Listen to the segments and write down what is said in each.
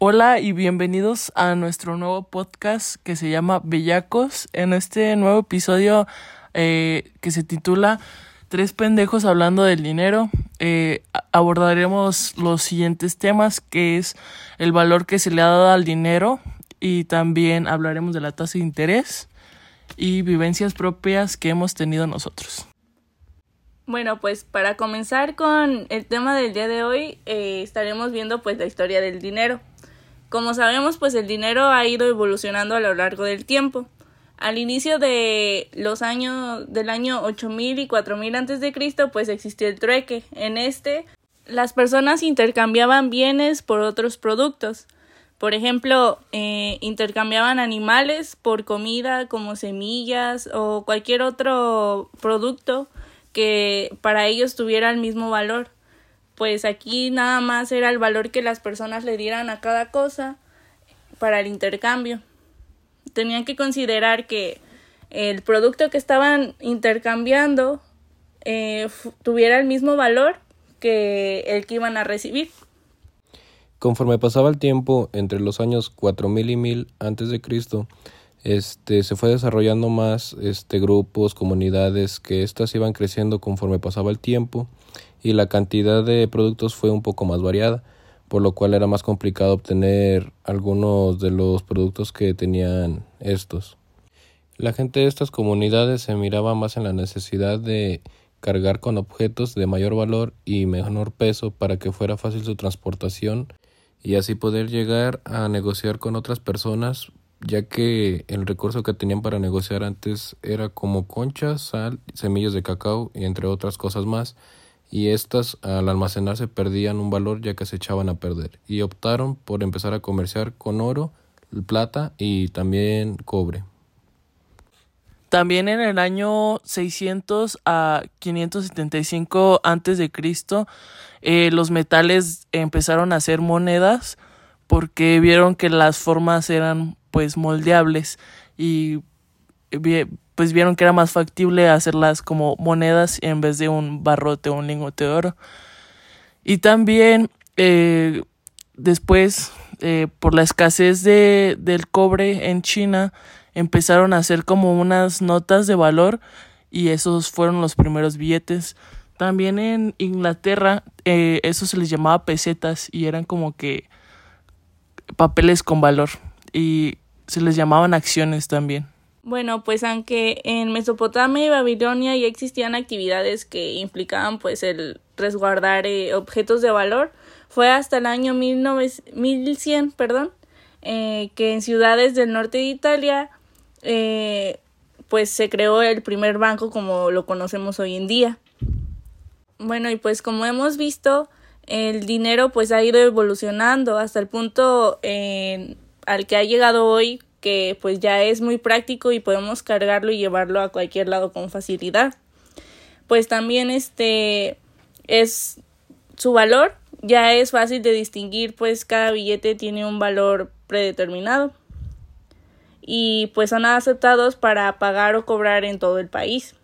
Hola y bienvenidos a nuestro nuevo podcast que se llama Bellacos. En este nuevo episodio eh, que se titula Tres pendejos hablando del dinero, eh, abordaremos los siguientes temas que es el valor que se le ha dado al dinero y también hablaremos de la tasa de interés y vivencias propias que hemos tenido nosotros. Bueno, pues para comenzar con el tema del día de hoy, eh, estaremos viendo pues la historia del dinero. Como sabemos, pues el dinero ha ido evolucionando a lo largo del tiempo. Al inicio de los años del año 8000 y 4000 antes de Cristo, pues existió el trueque. En este, las personas intercambiaban bienes por otros productos. Por ejemplo, eh, intercambiaban animales por comida como semillas o cualquier otro producto que para ellos tuviera el mismo valor. Pues aquí nada más era el valor que las personas le dieran a cada cosa para el intercambio. Tenían que considerar que el producto que estaban intercambiando eh, tuviera el mismo valor que el que iban a recibir. Conforme pasaba el tiempo, entre los años 4000 y 1000 antes de Cristo, este, se fue desarrollando más este, grupos, comunidades, que éstas iban creciendo conforme pasaba el tiempo y la cantidad de productos fue un poco más variada, por lo cual era más complicado obtener algunos de los productos que tenían estos. La gente de estas comunidades se miraba más en la necesidad de cargar con objetos de mayor valor y menor peso para que fuera fácil su transportación y así poder llegar a negociar con otras personas ya que el recurso que tenían para negociar antes era como conchas, sal, semillas de cacao y entre otras cosas más, y estas al almacenarse perdían un valor ya que se echaban a perder, y optaron por empezar a comerciar con oro, plata y también cobre. También en el año 600 a 575 antes de Cristo, eh, los metales empezaron a hacer monedas porque vieron que las formas eran pues moldeables y pues vieron que era más factible hacerlas como monedas en vez de un barrote o un lingote de oro. Y también eh, después, eh, por la escasez de, del cobre en China, empezaron a hacer como unas notas de valor y esos fueron los primeros billetes. También en Inglaterra, eh, eso se les llamaba pesetas y eran como que papeles con valor y se les llamaban acciones también. Bueno, pues aunque en Mesopotamia y Babilonia ya existían actividades que implicaban pues el resguardar eh, objetos de valor, fue hasta el año 1100, perdón, eh, que en ciudades del norte de Italia eh, pues se creó el primer banco como lo conocemos hoy en día. Bueno, y pues como hemos visto, el dinero pues ha ido evolucionando hasta el punto al que ha llegado hoy pues ya es muy práctico y podemos cargarlo y llevarlo a cualquier lado con facilidad. Pues también este es su valor, ya es fácil de distinguir pues cada billete tiene un valor predeterminado y pues son aceptados para pagar o cobrar en todo el país.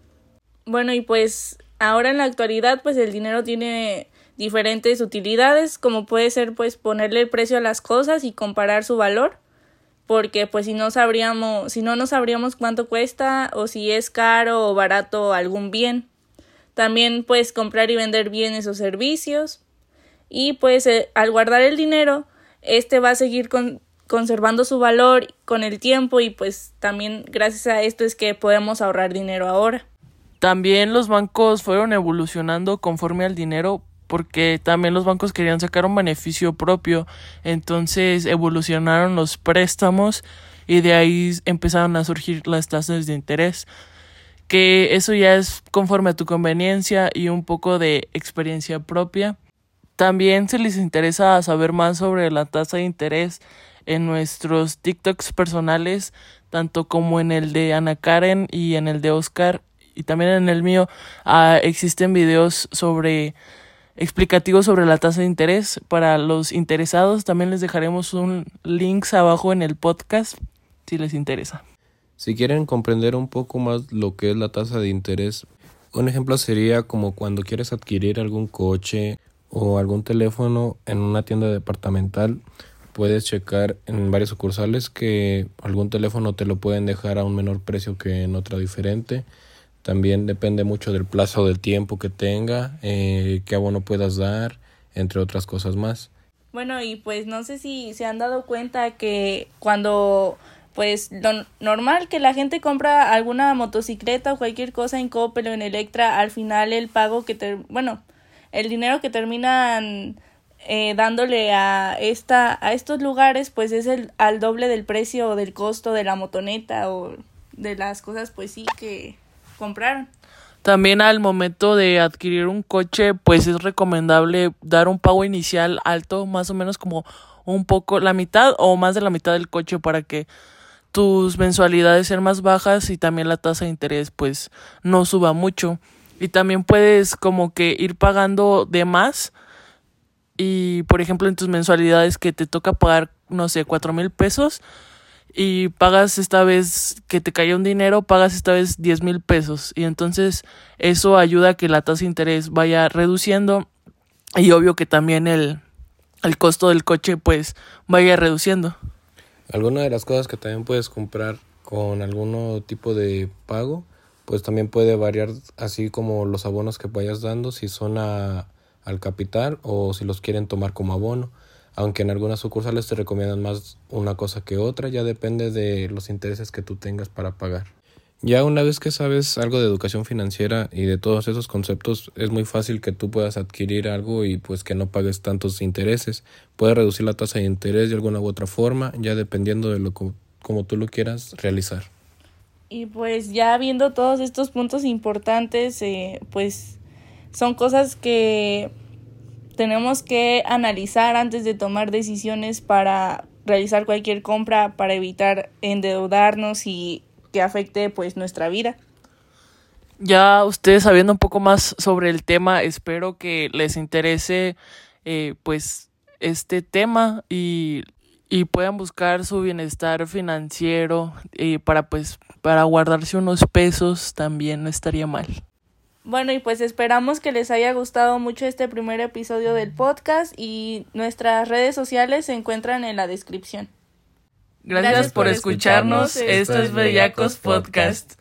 Bueno, y pues ahora en la actualidad pues el dinero tiene diferentes utilidades, como puede ser pues ponerle el precio a las cosas y comparar su valor, porque pues si no sabríamos, si no sabríamos cuánto cuesta o si es caro o barato algún bien. También puedes comprar y vender bienes o servicios y pues eh, al guardar el dinero, este va a seguir conservando su valor con el tiempo y pues también gracias a esto es que podemos ahorrar dinero ahora. También los bancos fueron evolucionando conforme al dinero porque también los bancos querían sacar un beneficio propio, entonces evolucionaron los préstamos y de ahí empezaron a surgir las tasas de interés, que eso ya es conforme a tu conveniencia y un poco de experiencia propia. También se les interesa saber más sobre la tasa de interés en nuestros TikToks personales, tanto como en el de Ana Karen y en el de Oscar y también en el mío ah, existen videos sobre explicativo sobre la tasa de interés para los interesados. También les dejaremos un link abajo en el podcast si les interesa. Si quieren comprender un poco más lo que es la tasa de interés, un ejemplo sería como cuando quieres adquirir algún coche o algún teléfono en una tienda departamental, puedes checar en varias sucursales que algún teléfono te lo pueden dejar a un menor precio que en otra diferente. También depende mucho del plazo del tiempo que tenga, eh, qué abono puedas dar, entre otras cosas más. Bueno, y pues no sé si se han dado cuenta que cuando pues lo normal que la gente compra alguna motocicleta o cualquier cosa en Coppel o en Electra, al final el pago que te, bueno, el dinero que terminan eh, dándole a esta a estos lugares pues es el al doble del precio o del costo de la motoneta o de las cosas pues sí que compraron. También al momento de adquirir un coche, pues es recomendable dar un pago inicial alto, más o menos como un poco la mitad o más de la mitad del coche para que tus mensualidades sean más bajas y también la tasa de interés pues no suba mucho. Y también puedes como que ir pagando de más y por ejemplo en tus mensualidades que te toca pagar no sé cuatro mil pesos y pagas esta vez que te cayó un dinero, pagas esta vez 10 mil pesos. Y entonces eso ayuda a que la tasa de interés vaya reduciendo y obvio que también el, el costo del coche pues vaya reduciendo. Alguna de las cosas que también puedes comprar con algún tipo de pago, pues también puede variar así como los abonos que vayas dando, si son a, al capital o si los quieren tomar como abono aunque en algunas sucursales te recomiendan más una cosa que otra, ya depende de los intereses que tú tengas para pagar. Ya una vez que sabes algo de educación financiera y de todos esos conceptos, es muy fácil que tú puedas adquirir algo y pues que no pagues tantos intereses. Puedes reducir la tasa de interés de alguna u otra forma, ya dependiendo de lo como tú lo quieras realizar. Y pues ya viendo todos estos puntos importantes, eh, pues son cosas que tenemos que analizar antes de tomar decisiones para realizar cualquier compra para evitar endeudarnos y que afecte pues nuestra vida. Ya ustedes sabiendo un poco más sobre el tema, espero que les interese eh, pues este tema y, y puedan buscar su bienestar financiero y para pues para guardarse unos pesos también no estaría mal. Bueno, y pues esperamos que les haya gustado mucho este primer episodio del podcast y nuestras redes sociales se encuentran en la descripción. Gracias, por, escucharnos. Esto es Bellacos Podcast.